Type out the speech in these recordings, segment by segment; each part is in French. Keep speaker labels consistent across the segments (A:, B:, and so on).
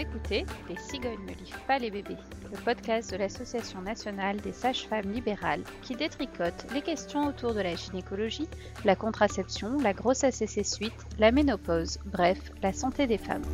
A: écoutez Les cigognes ne livrent pas les bébés, le podcast de l'Association nationale des sages-femmes libérales qui détricote les questions autour de la gynécologie, la contraception, la grossesse et ses suites, la ménopause, bref, la santé des femmes.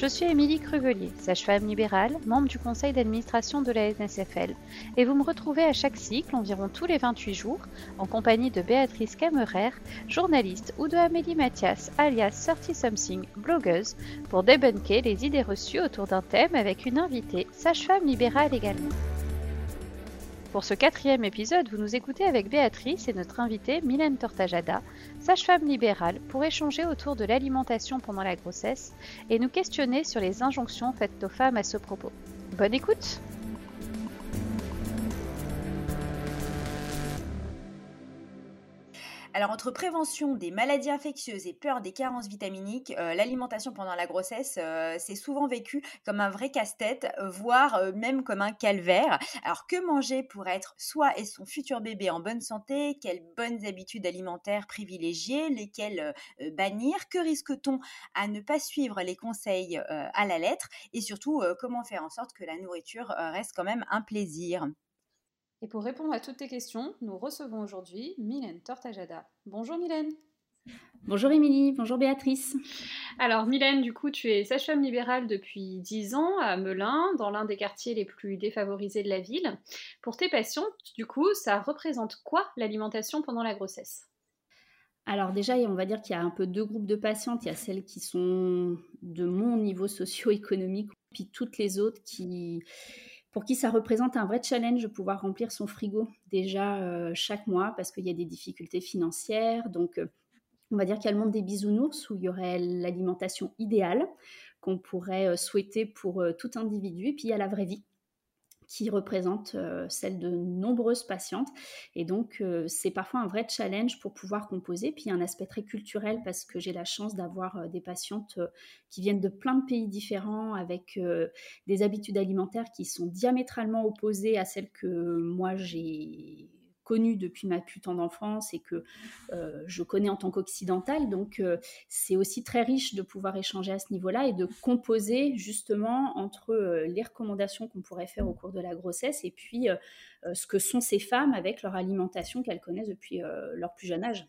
A: Je suis Émilie Cruvelier, sage-femme libérale, membre du conseil d'administration de la NSFL, et vous me retrouvez à chaque cycle, environ tous les 28 jours, en compagnie de Béatrice Camerer, journaliste, ou de Amélie Mathias, alias 30 Something, blogueuse, pour débunker les idées reçues autour d'un thème avec une invitée, sage-femme libérale également. Pour ce quatrième épisode, vous nous écoutez avec Béatrice et notre invitée Mylène Tortajada, sage-femme libérale, pour échanger autour de l'alimentation pendant la grossesse et nous questionner sur les injonctions faites aux femmes à ce propos. Bonne écoute
B: Alors, entre prévention des maladies infectieuses et peur des carences vitaminiques, euh, l'alimentation pendant la grossesse, euh, c'est souvent vécu comme un vrai casse-tête, voire euh, même comme un calvaire. Alors, que manger pour être soi et son futur bébé en bonne santé? Quelles bonnes habitudes alimentaires privilégier? Lesquelles bannir? Que risque-t-on à ne pas suivre les conseils à la lettre? Et surtout, comment faire en sorte que la nourriture reste quand même un plaisir?
A: Et pour répondre à toutes tes questions, nous recevons aujourd'hui Mylène Tortajada. Bonjour Mylène.
C: Bonjour Émilie, bonjour Béatrice.
A: Alors Mylène, du coup, tu es sage-femme libérale depuis 10 ans à Melun, dans l'un des quartiers les plus défavorisés de la ville. Pour tes patients, du coup, ça représente quoi l'alimentation pendant la grossesse?
C: Alors déjà, on va dire qu'il y a un peu deux groupes de patientes. Il y a celles qui sont de mon niveau socio-économique, puis toutes les autres qui, pour qui ça représente un vrai challenge de pouvoir remplir son frigo déjà euh, chaque mois parce qu'il y a des difficultés financières. Donc, euh, on va dire qu'il y a le monde des bisounours où il y aurait l'alimentation idéale qu'on pourrait euh, souhaiter pour tout individu. Et puis, il y a la vraie vie qui représente euh, celle de nombreuses patientes. Et donc, euh, c'est parfois un vrai challenge pour pouvoir composer. Puis, il y a un aspect très culturel parce que j'ai la chance d'avoir euh, des patientes qui viennent de plein de pays différents avec des habitudes alimentaires qui sont diamétralement opposées à celles que moi j'ai connue depuis ma plus tendre enfance et que euh, je connais en tant qu'occidentale. Donc, euh, c'est aussi très riche de pouvoir échanger à ce niveau-là et de composer justement entre euh, les recommandations qu'on pourrait faire au cours de la grossesse et puis ce que sont ces femmes avec leur alimentation qu'elles connaissent depuis leur plus jeune âge.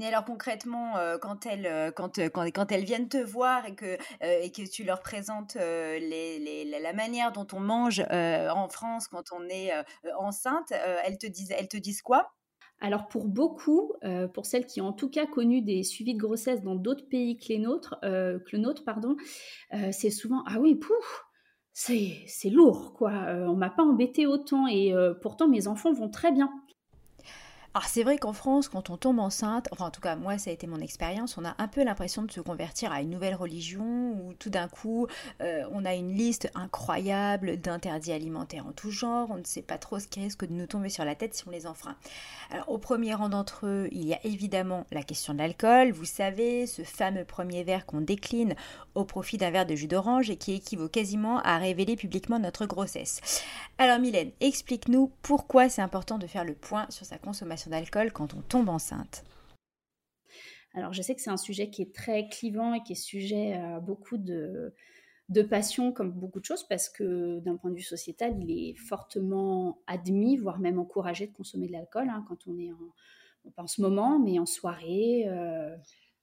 B: Et alors concrètement, euh, quand, elles, euh, euh, quand, quand, elles viennent te voir et que, et que tu leur présentes la manière dont on mange en France quand on est enceinte, elles, te disent, elles te disent quoi?
C: Alors pour beaucoup, pour celles qui ont en tout cas connu des suivis de grossesse dans d'autres pays que, les nôtres, que le nôtre, pardon, c'est souvent ah oui, pouf, c'est lourd quoi. on m'a pas embêté autant et pourtant mes enfants vont très bien.
B: Alors c'est vrai qu'en France, quand on tombe enceinte, enfin en tout cas moi ça a été mon expérience, on a un peu l'impression de se convertir à une nouvelle religion où tout d'un coup euh, on a une liste incroyable d'interdits alimentaires en tout genre, on ne sait pas trop ce qui risque de nous tomber sur la tête si on les enfreint. Alors au premier rang d'entre eux, il y a évidemment la question de l'alcool, vous savez, ce fameux premier verre qu'on décline au profit d'un verre de jus d'orange et qui équivaut quasiment à révéler publiquement notre grossesse. Alors Mylène, explique-nous pourquoi c'est important de faire le point sur sa consommation d'alcool quand on tombe enceinte
C: Alors je sais que c'est un sujet qui est très clivant et qui est sujet à beaucoup de, de passion comme beaucoup de choses parce que d'un point de vue sociétal, il est fortement admis, voire même encouragé de consommer de l'alcool hein, quand on est en, en ce moment, mais en soirée. Euh,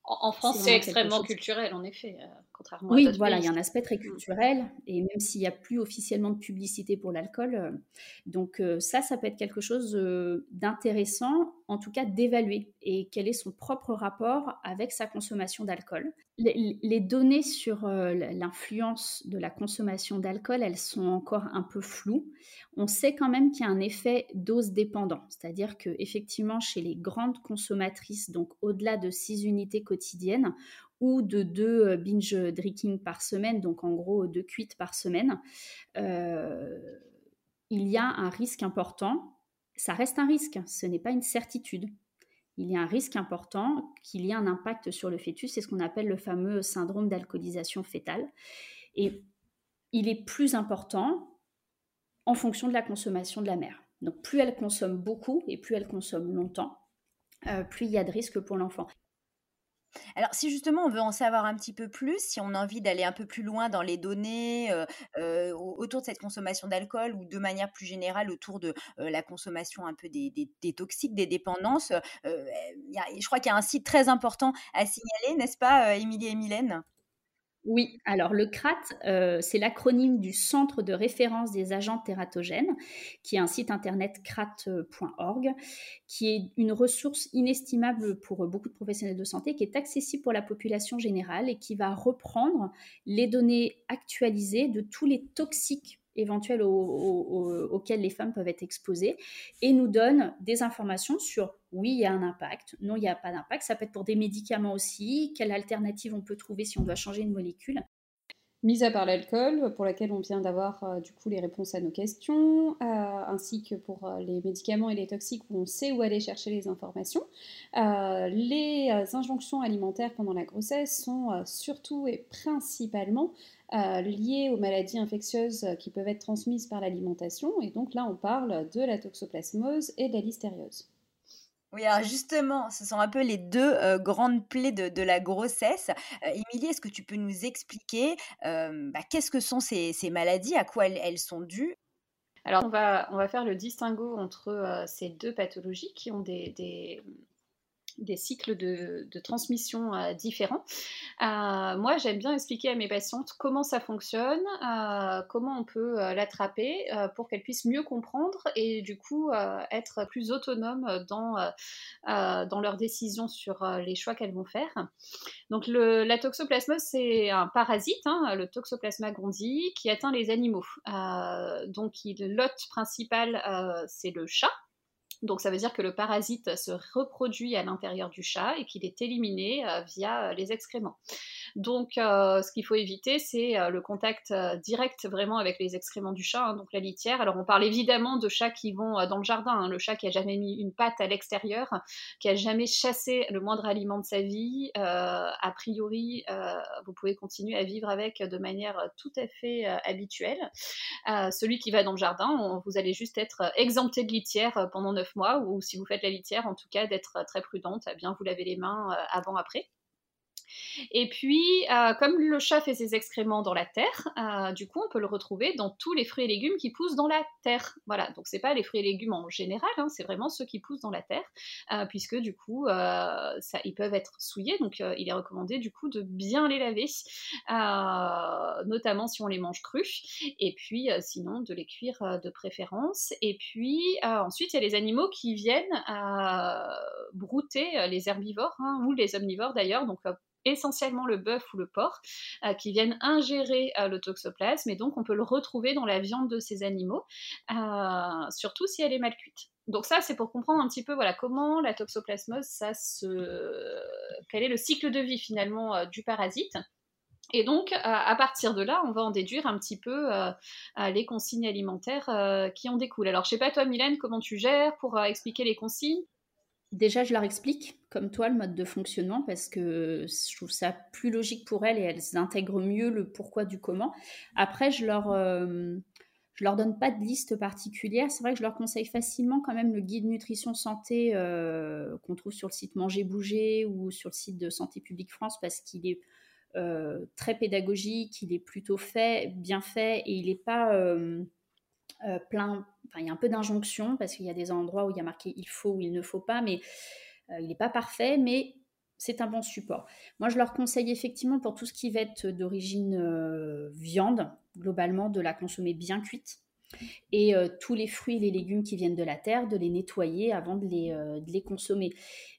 A: en, France, c'est extrêmement culturel, en effet, euh, contrairement
C: oui,
A: à
C: voilà, il y a un aspect très mm. culturel, et même s'il n'y a plus officiellement de publicité pour l'alcool, euh, donc euh, ça, ça peut être quelque chose d'intéressant, en tout cas d'évaluer, et quel est son propre rapport avec sa consommation d'alcool. Les, données sur l'influence de la consommation d'alcool, elles sont encore un peu floues. On sait quand même qu'il y a un effet dose dépendant, c'est-à-dire que effectivement chez les grandes consommatrices, donc au-delà de 6 unités quotidienne ou de deux euh, binge drinking par semaine, donc en gros deux cuites par semaine, euh, il y a un risque important. Ça reste un risque, ce n'est pas une certitude. Il y a un risque important qu'il y ait un impact sur le fœtus, c'est ce qu'on appelle le fameux syndrome d'alcoolisation fétale. Et il est plus important en fonction de la consommation de la mère. Donc plus elle consomme beaucoup et plus elle consomme longtemps, euh, plus il y a de risques pour l'enfant.
B: Alors, si justement on veut en savoir un petit peu plus, si on a envie d'aller un peu plus loin dans les données euh, euh, autour de cette consommation d'alcool ou de manière plus générale autour de euh, la consommation un peu des, des, toxiques, des dépendances, je crois qu'il y a un site très important à signaler, n'est-ce pas, Émilie et Mylène?
C: Oui, alors le CRAT, euh, c'est l'acronyme du Centre de référence des agents tératogènes, qui est un site internet crat.org, qui est une ressource inestimable pour beaucoup de professionnels de santé, qui est accessible pour la population générale et qui va reprendre les données actualisées de tous les toxiques éventuels auxquels les femmes peuvent être exposées et nous donne des informations sur oui, il y a un impact, non, il n'y a pas d'impact. Ça peut être pour des médicaments aussi, quelle alternative on peut trouver si on doit changer une molécule?
D: Mis à part l'alcool, pour laquelle on vient d'avoir euh, du coup les réponses à nos questions, euh, ainsi que pour euh, les médicaments et les toxiques où on sait où aller chercher les informations. les injonctions alimentaires pendant la grossesse sont surtout et principalement liées aux maladies infectieuses qui peuvent être transmises par l'alimentation. Et donc là, on parle de la toxoplasmose et de la listériose.
B: Oui, alors justement, ce sont un peu les deux grandes plaies de, la grossesse. Émilie, est-ce que tu peux nous expliquer bah, qu'est-ce que sont ces, maladies, à quoi elles, sont dues?
E: Alors, on va, on va faire le distinguo entre ces deux pathologies qui ont des, des cycles de, transmission euh, différents. Euh, moi, j'aime bien expliquer à mes patientes comment ça fonctionne, euh, comment on peut l'attraper pour qu'elles puissent mieux comprendre et du coup être plus autonomes dans, dans leurs décisions sur les choix qu'elles vont faire. Donc la toxoplasmose, c'est un parasite, hein, le Toxoplasma gondii, qui atteint les animaux. donc l'hôte principal, c'est le chat. Donc ça veut dire que le parasite se reproduit à l'intérieur du chat et qu'il est éliminé euh, via euh, les excréments. Donc, euh, ce qu'il faut éviter, c'est le contact direct vraiment avec les excréments du chat, hein, donc la litière. Alors, on parle évidemment de chats qui vont dans le jardin, hein. le chat qui a jamais mis une patte à l'extérieur, qui a jamais chassé le moindre aliment de sa vie. a priori, vous pouvez continuer à vivre avec de manière tout à fait habituelle. celui qui va dans le jardin, vous allez juste être exempté de litière pendant mois, ou si vous faites la litière, en tout cas, d'être très prudente, à bien vous laver les mains avant-après. Et puis, euh, comme le chat fait ses excréments dans la terre, euh, du coup, on peut le retrouver dans tous les fruits et légumes qui poussent dans la terre. Voilà, donc c'est pas les fruits et légumes en général, hein, c'est vraiment ceux qui poussent dans la terre, euh, puisque du coup, ils peuvent être souillés, donc il est recommandé du coup de bien les laver, notamment si on les mange crus, et puis sinon de les cuire de préférence. Et puis ensuite, il y a les animaux qui viennent brouter les herbivores hein, ou les omnivores d'ailleurs, donc essentiellement le bœuf ou le porc, euh, qui viennent ingérer euh, le toxoplasme, et donc on peut le retrouver dans la viande de ces animaux, euh, surtout si elle est mal cuite. Donc ça, c'est pour comprendre un petit peu voilà, comment la toxoplasmose, ça se... quel est le cycle de vie finalement du parasite. Et donc, à partir de là, on va en déduire un petit peu les consignes alimentaires qui en découlent. Alors, je sais pas toi, Mylène, comment tu gères pour expliquer les consignes?
C: Déjà, je leur explique, comme toi, le mode de fonctionnement parce que je trouve ça plus logique pour elles et elles intègrent mieux le pourquoi du comment. Après, je leur, euh, je leur donne pas de liste particulière. C'est vrai que je leur conseille facilement quand même le guide nutrition santé euh, qu'on trouve sur le site Manger Bouger ou sur le site de Santé publique France parce qu'il est euh, très pédagogique, il est plutôt fait, bien fait et il n'est pas plein, il y a un peu d'injonction parce qu'il y a des endroits où il y a marqué il faut ou il ne faut pas, mais euh, il n'est pas parfait, mais c'est un bon support. Moi, je leur conseille effectivement pour tout ce qui va être d'origine euh, viande, globalement, de la consommer bien cuite. Et tous les fruits et les légumes qui viennent de la terre, de les nettoyer avant de les, de les consommer.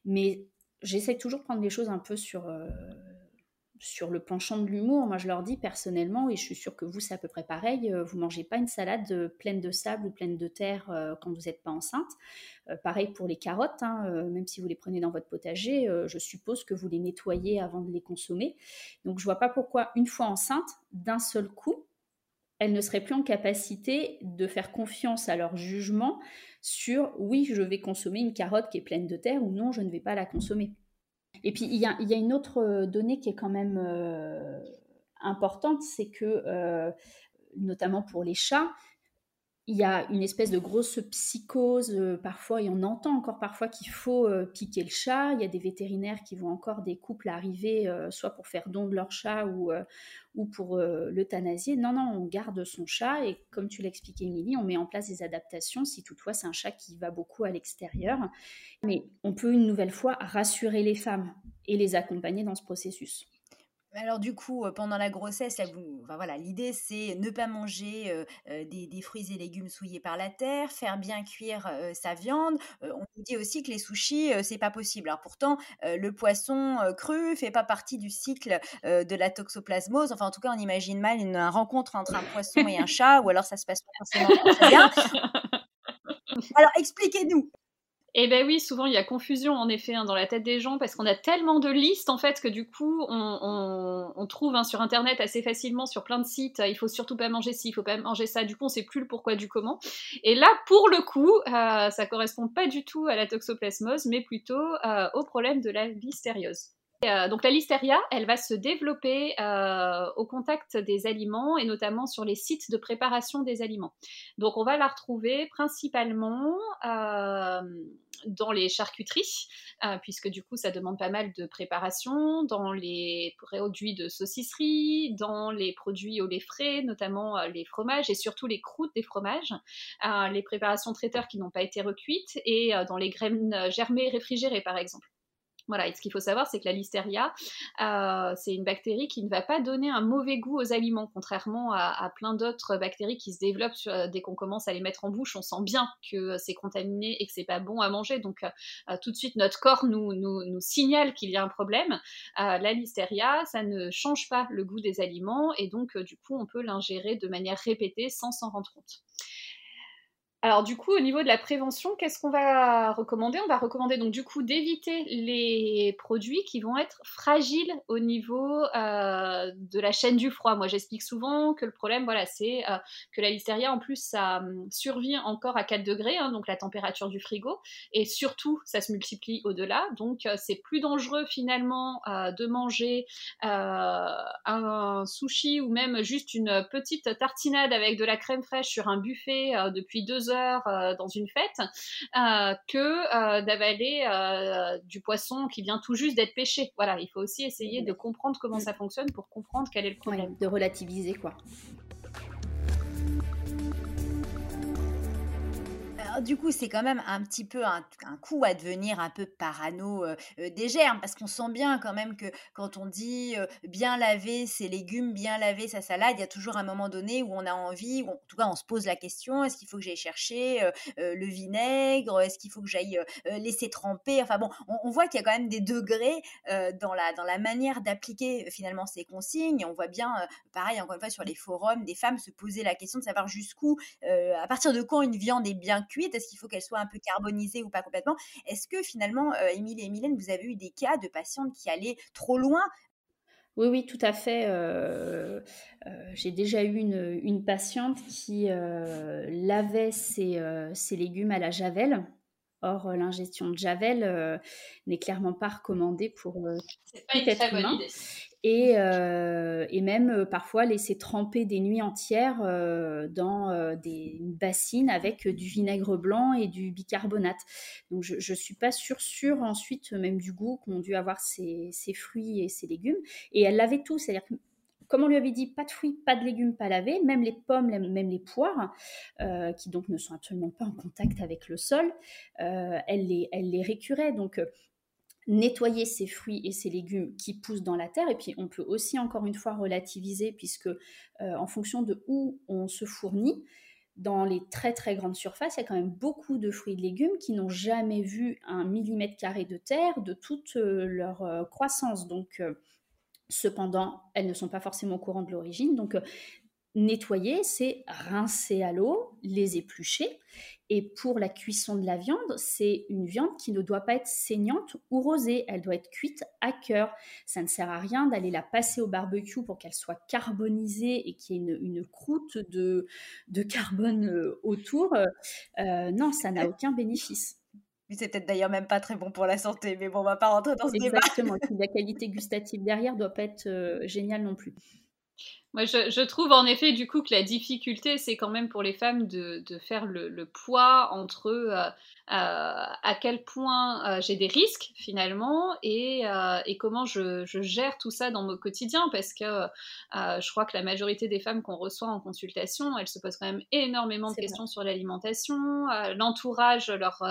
C: Mais j'essaie toujours de prendre les choses un peu sur sur le penchant de l'humour, moi je leur dis personnellement, et je suis sûre que vous c'est à peu près pareil, euh, vous mangez pas une salade euh, pleine de sable ou pleine de terre euh, quand vous n'êtes pas enceinte. pareil pour les carottes, hein, même si vous les prenez dans votre potager, je suppose que vous les nettoyez avant de les consommer. Donc je vois pas pourquoi une fois enceinte, d'un seul coup, elles ne seraient plus en capacité de faire confiance à leur jugement sur oui, je vais consommer une carotte qui est pleine de terre ou non, je ne vais pas la consommer. Et puis, il y a, une autre euh, donnée qui est quand même euh, importante, c'est que, euh, notamment pour les chats, il y a une espèce de grosse psychose, euh, parfois, et on entend encore parfois qu'il faut euh, piquer le chat. Il y a des vétérinaires qui vont encore des couples arriver, euh, soit pour faire don de leur chat ou, ou pour l'euthanasier. Non, non, on garde son chat et comme tu l'expliquais, Émilie, on met en place des adaptations si toutefois c'est un chat qui va beaucoup à l'extérieur. Mais on peut une nouvelle fois rassurer les femmes et les accompagner dans ce processus.
B: Alors du coup, pendant la grossesse, voilà, l'idée c'est ne pas manger des, fruits et légumes souillés par la terre, faire bien cuire sa viande. on nous dit aussi que les sushis c'est pas possible. Alors pourtant, le poisson cru fait pas partie du cycle de la toxoplasmose. Enfin, en tout cas, on imagine mal une, rencontre entre un poisson et un chat, ou alors ça se passe pas forcément très bien. Alors expliquez-nous.
E: Eh ben oui, souvent il y a confusion en effet hein, dans la tête des gens parce qu'on a tellement de listes en fait que du coup on, trouve hein, sur internet assez facilement sur plein de sites il faut surtout pas manger ci, il faut pas manger ça. Du coup on sait plus le pourquoi du comment. Et là pour le coup euh, ça correspond pas du tout à la toxoplasmose mais plutôt euh, au problème de la listériose. Euh, donc la listeria, elle va se développer euh, au contact des aliments et notamment sur les sites de préparation des aliments. Donc on va la retrouver principalement euh, dans les charcuteries, puisque du coup ça demande pas mal de préparation, dans les produits de saucisserie, dans les produits au lait frais, notamment les fromages et surtout les croûtes des fromages, les préparations traiteurs qui n'ont pas été recuites et dans les graines germées réfrigérées par exemple. Voilà, et ce qu'il faut savoir, c'est que la listeria, euh, c'est une bactérie qui ne va pas donner un mauvais goût aux aliments, contrairement à, plein d'autres bactéries qui se développent euh, dès qu'on commence à les mettre en bouche. On sent bien que c'est contaminé et que c'est pas bon à manger, donc euh, tout de suite notre corps nous, signale qu'il y a un problème. la listeria, ça ne change pas le goût des aliments et donc du coup on peut l'ingérer de manière répétée sans s'en rendre compte. Alors du coup, au niveau de la prévention, qu'est-ce qu'on va recommander? On va recommander donc du coup d'éviter les produits qui vont être fragiles au niveau euh, de la chaîne du froid. Moi, j'explique souvent que le problème, voilà, c'est euh, que la listeria, en plus, ça hum, survit encore à 4 degrés, hein, donc la température du frigo, et surtout, ça se multiplie au-delà. Donc, euh, c'est plus dangereux finalement de manger un sushi ou même juste une petite tartinade avec de la crème fraîche sur un buffet depuis deux heures euh, dans une fête euh, que euh, d'avaler du poisson qui vient tout juste d'être pêché. Voilà, il faut aussi essayer de comprendre comment ça fonctionne pour comprendre quel est le problème.
C: de relativiser quoi.
B: Du coup, c'est quand même un petit peu un, coup à devenir un peu parano des germes, parce qu'on sent bien quand même que quand on dit bien laver ses légumes, bien laver sa salade, il y a toujours un moment donné où on a envie, ou en tout cas on se pose la question, est-ce qu'il faut que j'aille chercher le vinaigre, est-ce qu'il faut que j'aille laisser tremper, enfin bon, on, voit qu'il y a quand même des degrés dans, la, dans la manière d'appliquer finalement ces consignes, on voit bien, pareil encore une fois sur les forums, des femmes se poser la question de savoir jusqu'où, à partir de quand une viande est bien cuite, est-ce qu'il faut qu'elle soit un peu carbonisée ou pas complètement? Est-ce que finalement, euh, Émilie et Mylène, vous avez eu des cas de patientes qui allaient trop loin?
C: Oui, oui, tout à fait. Euh, euh, j'ai déjà eu une, patiente qui lavait ses, légumes à la javel. Or, l'ingestion de javel n'est clairement pas recommandée pour tout être humain et, euh, et même euh, parfois laisser tremper des nuits entières euh, dans des bassines avec du vinaigre blanc et du bicarbonate. Donc je ne suis pas sûre, sûre ensuite même du goût qu'ont dû avoir ces, ces, fruits et ces légumes. Et elle l'avait tout, c'est-à-dire que comme on lui avait dit, pas de fruits, pas de légumes, pas lavés, même les pommes, même les poires, qui donc ne sont absolument pas en contact avec le sol, elle, les, elle les récurait. Donc nettoyer ces fruits et ces légumes qui poussent dans la terre. Et puis on peut aussi encore une fois relativiser puisque euh, en fonction de où on se fournit, dans les très très grandes surfaces, il y a quand même beaucoup de fruits et de légumes qui n'ont jamais vu un millimètre carré de terre de toute euh, leur euh, croissance. Donc cependant, elles ne sont pas forcément au courant de l'origine. Donc nettoyer, c'est rincer à l'eau, les éplucher. Et pour la cuisson de la viande, c'est une viande qui ne doit pas être saignante ou rosée. Elle doit être cuite à cœur. Ça ne sert à rien d'aller la passer au barbecue pour qu'elle soit carbonisée et qu'il y ait une, croûte de, carbone euh, autour. Euh, non, ça n'a aucun bénéfice.
B: C'est peut-être d'ailleurs même pas très bon pour la santé, mais bon, on va pas rentrer dans ce
C: débat. Exactement. la qualité gustative derrière doit pas être euh, géniale non plus.
E: Moi, je, trouve en effet du coup que la difficulté, c'est quand même pour les femmes de, faire le, poids entre euh, euh, à quel point euh, j'ai des risques finalement et, et comment je, gère tout ça dans mon quotidien parce que je crois que la majorité des femmes qu'on reçoit en consultation, elles se posent quand même énormément de questions sur l'alimentation, l'entourage leur,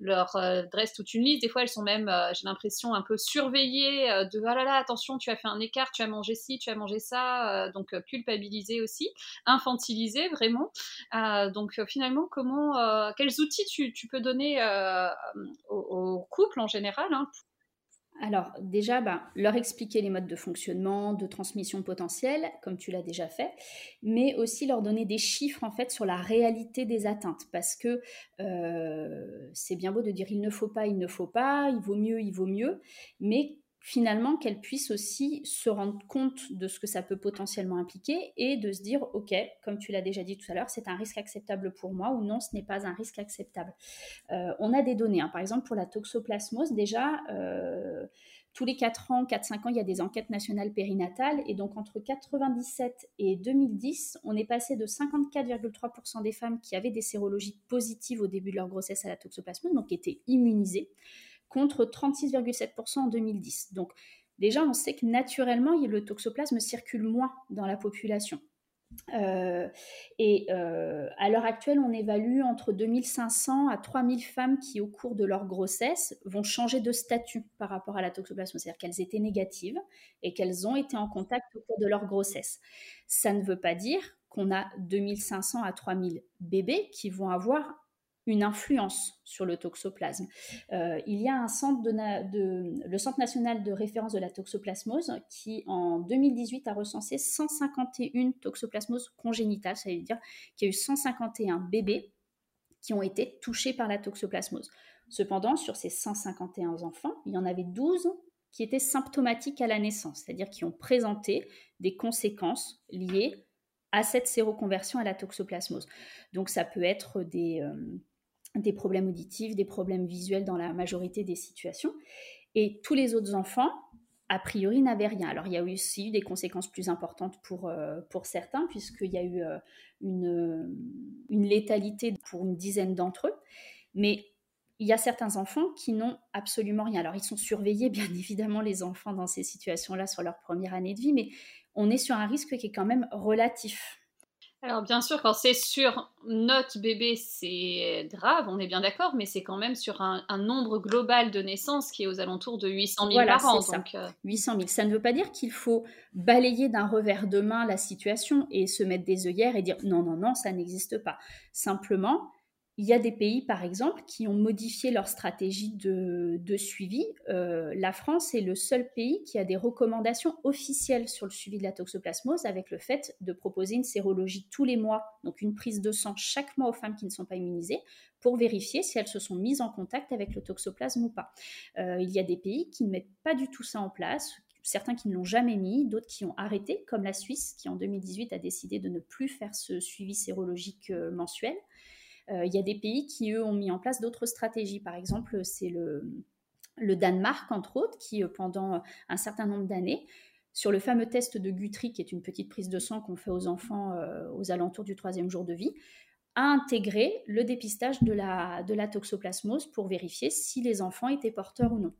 E: leur dresse toute une liste. Des fois, elles sont même, j'ai l'impression, un peu surveillées de ah là là, attention, tu as fait un écart, tu as mangé ci, tu as mangé ça donc euh, culpabiliser aussi, infantiliser vraiment. Euh, donc euh, finalement, comment, quels outils tu, peux donner au, couple en général hein,
C: alors déjà, ben, leur expliquer les modes de fonctionnement, de transmission potentielle, comme tu l'as déjà fait, mais aussi leur donner des chiffres en fait sur la réalité des atteintes, parce que c'est bien beau de dire il ne faut pas, il ne faut pas, il vaut mieux, il vaut mieux, mais finalement qu'elles puissent aussi se rendre compte de ce que ça peut potentiellement impliquer et de se dire, OK, comme tu l'as déjà dit tout à l'heure, c'est un risque acceptable pour moi ou non, ce n'est pas un risque acceptable. Euh, on a des données, hein. par exemple pour la toxoplasmose, déjà, euh, tous les 4 ans, 4-5 ans, il y a des enquêtes nationales périnatales et donc entre 97 et 2010, on est passé de 54,3% des femmes qui avaient des sérologies positives au début de leur grossesse à la toxoplasmose, donc qui étaient immunisées, contre 36,7% en 2010. Donc déjà, on sait que naturellement, le toxoplasme circule moins dans la population. Euh, et euh, à l'heure actuelle, on évalue entre 2500 à 3000 femmes qui, au cours de leur grossesse, vont changer de statut par rapport à la toxoplasmose, c'est-à-dire qu'elles étaient négatives et qu'elles ont été en contact au cours de leur grossesse. Ça ne veut pas dire qu'on a 2500 à 3000 bébés qui vont avoir une influence sur le toxoplasme. Euh, il y a un centre de, le Centre national de référence de la toxoplasmose qui, en 2018, a recensé 151 toxoplasmoses congénitales, ça veut dire qu'il y a eu 151 bébés qui ont été touchés par la toxoplasmose. Cependant, sur ces 151 enfants, il y en avait 12 qui étaient symptomatiques à la naissance, c'est-à-dire qui ont présenté des conséquences liées à cette séroconversion à la toxoplasmose. Donc ça peut être des, euh, des problèmes auditifs, des problèmes visuels dans la majorité des situations. Et tous les autres enfants, a priori, n'avaient rien. Alors, il y a aussi eu des conséquences plus importantes pour, euh, pour certains, puisqu'il y a eu euh, une, une, létalité pour une dizaine d'entre eux. Mais il y a certains enfants qui n'ont absolument rien. Alors, ils sont surveillés, bien évidemment, les enfants dans ces situations-là sur leur première année de vie, mais on est sur un risque qui est quand même relatif.
E: Alors bien sûr, quand c'est sur notre bébé, c'est grave, on est bien d'accord, mais c'est quand même sur un, nombre global de naissances qui est aux alentours de 800 000 par an.
C: Ça. 800 000. Ça ne veut pas dire qu'il faut balayer d'un revers de main la situation et se mettre des œillères et dire non, non, non, ça n'existe pas. Simplement, il y a des pays, par exemple, qui ont modifié leur stratégie de, suivi. Euh, la France est le seul pays qui a des recommandations officielles sur le suivi de la toxoplasmose, avec le fait de proposer une sérologie tous les mois, donc une prise de sang chaque mois aux femmes qui ne sont pas immunisées, pour vérifier si elles se sont mises en contact avec le toxoplasme ou pas. Euh, il y a des pays qui ne mettent pas du tout ça en place, certains qui ne l'ont jamais mis, d'autres qui ont arrêté, comme la Suisse, qui en 2018 a décidé de ne plus faire ce suivi sérologique euh, mensuel. Euh, il y a des pays qui, eux, ont mis en place d'autres stratégies. Par exemple, c'est le, le Danemark, entre autres, qui, euh, pendant un certain nombre d'années, sur le fameux test de Guthrie, qui est une petite prise de sang qu'on fait aux enfants euh, aux alentours du troisième jour de vie, a intégré le dépistage de la, de la toxoplasmose pour vérifier si les enfants étaient porteurs ou non.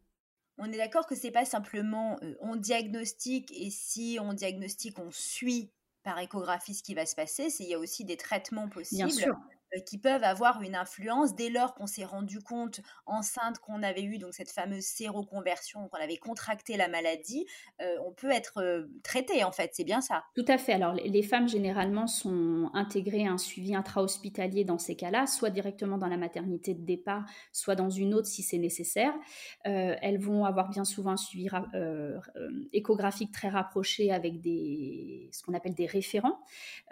B: On est d'accord que c'est pas simplement on diagnostique et si on diagnostique, on suit par échographie ce qui va se passer, c'est il y a aussi des traitements possibles. Bien sûr. Euh, qui peuvent avoir une influence dès lors qu'on s'est rendu compte enceinte qu'on avait eu donc cette fameuse séroconversion, qu'on avait contracté la maladie, euh, on peut être euh, traité en fait, c'est bien ça.
C: Tout à fait. Alors les femmes généralement sont intégrées à un suivi intra-hospitalier dans ces cas-là, soit directement dans la maternité de départ, soit dans une autre si c'est nécessaire. elles vont avoir bien souvent un suivi échographique très rapproché avec des, ce qu'on appelle des référents.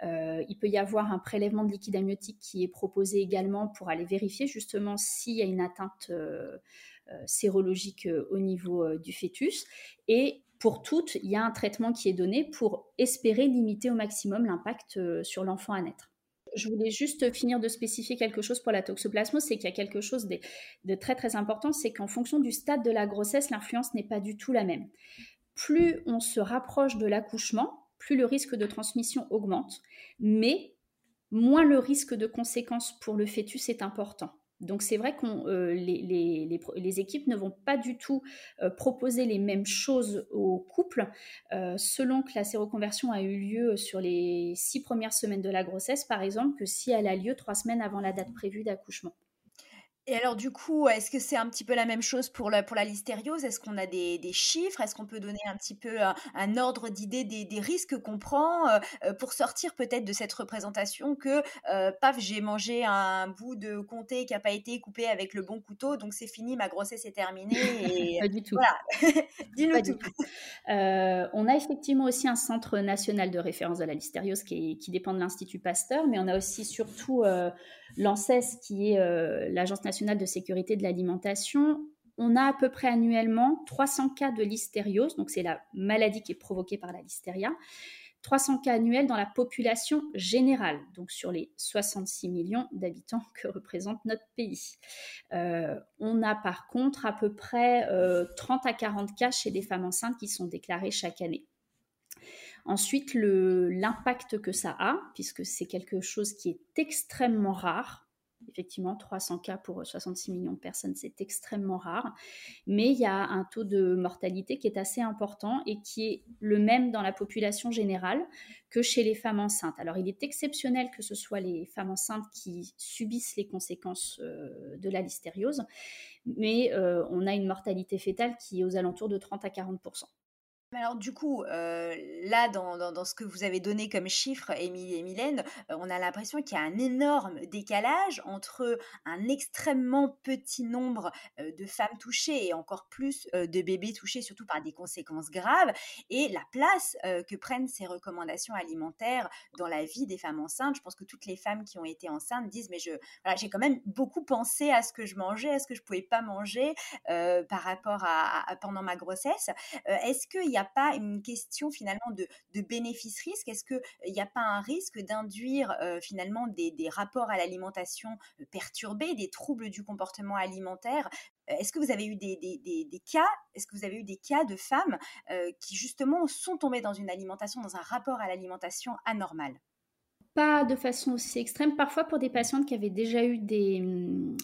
C: il peut y avoir un prélèvement de liquide amniotique qui est proposé également pour aller vérifier justement s'il y a une atteinte euh, euh, sérologique euh, au niveau du fœtus. Et pour toutes, il y a un traitement qui est donné pour espérer limiter au maximum l'impact sur l'enfant à naître je voulais juste finir de spécifier quelque chose pour la toxoplasmose, c'est qu'il y a quelque chose de, de très très important, c'est qu'en fonction du stade de la grossesse, l'influence n'est pas du tout la même. Plus on se rapproche de l'accouchement, plus le risque de transmission augmente, mais moins le risque de conséquences pour le fœtus est important. Donc c'est vrai que euh, les, équipes ne vont pas du tout euh, proposer les mêmes choses aux couples euh, selon que la séroconversion a eu lieu sur les six premières semaines de la grossesse, par exemple, que si elle a lieu trois semaines avant la date prévue d'accouchement.
B: Et alors du coup, est-ce que c'est un petit peu la même chose pour la, pour la listériose? Est-ce qu'on a des, des chiffres? Est-ce qu'on peut donner un petit peu un, ordre d'idée des, des, risques qu'on prend euh, euh, pour sortir peut-être de cette représentation que, euh, paf, j'ai mangé un bout de comté qui n'a pas été coupé avec le bon couteau, donc c'est fini, ma grossesse est terminée.
C: Et... pas du tout.
B: Voilà, dis-nous tout.
C: on a effectivement aussi un centre national de référence de la listériose qui, qui dépend de l'Institut Pasteur, mais on a aussi surtout l'ANSES, qui est euh, l'Agence nationale de sécurité de l'alimentation, on a à peu près annuellement 300 cas de listériose, donc c'est la maladie qui est provoquée par la listeria, 300 cas annuels dans la population générale, donc sur les 66 millions d'habitants que représente notre pays. Euh, on a par contre à peu près 30 euh, à 40 cas chez des femmes enceintes qui sont déclarés chaque année. Ensuite, l'impact que ça a, puisque c'est quelque chose qui est extrêmement rare. Effectivement, 300 cas pour 66 millions de personnes, c'est extrêmement rare. Mais il y a un taux de mortalité qui est assez important et qui est le même dans la population générale que chez les femmes enceintes. Alors, il est exceptionnel que ce soit les femmes enceintes qui subissent les conséquences euh, de la listériose, mais euh, on a une mortalité fétale qui est aux alentours de 30 à 40
B: alors du coup, euh, là, dans, ce que vous avez donné comme chiffre, Émilie et Mylène, euh, on a l'impression qu'il y a un énorme décalage entre un extrêmement petit nombre euh, de femmes touchées et encore plus de bébés touchés, surtout par des conséquences graves, et la place que prennent ces recommandations alimentaires dans la vie des femmes enceintes. Je pense que toutes les femmes qui ont été enceintes disent, mais je, j'ai quand même beaucoup pensé à ce que je mangeais, à ce que je pouvais pas manger par rapport pendant ma grossesse. Est-ce qu'il y a pas une question finalement de, bénéfice-risque Est-ce qu'il n'y a pas un risque d'induire finalement des, rapports à l'alimentation perturbés, des troubles du comportement alimentaire? Est-ce que vous avez eu des, cas Est-ce que vous avez eu des cas de femmes qui justement sont tombées dans une alimentation, dans un rapport à l'alimentation anormal
C: pas de façon aussi extrême, parfois pour des patientes qui avaient déjà eu des,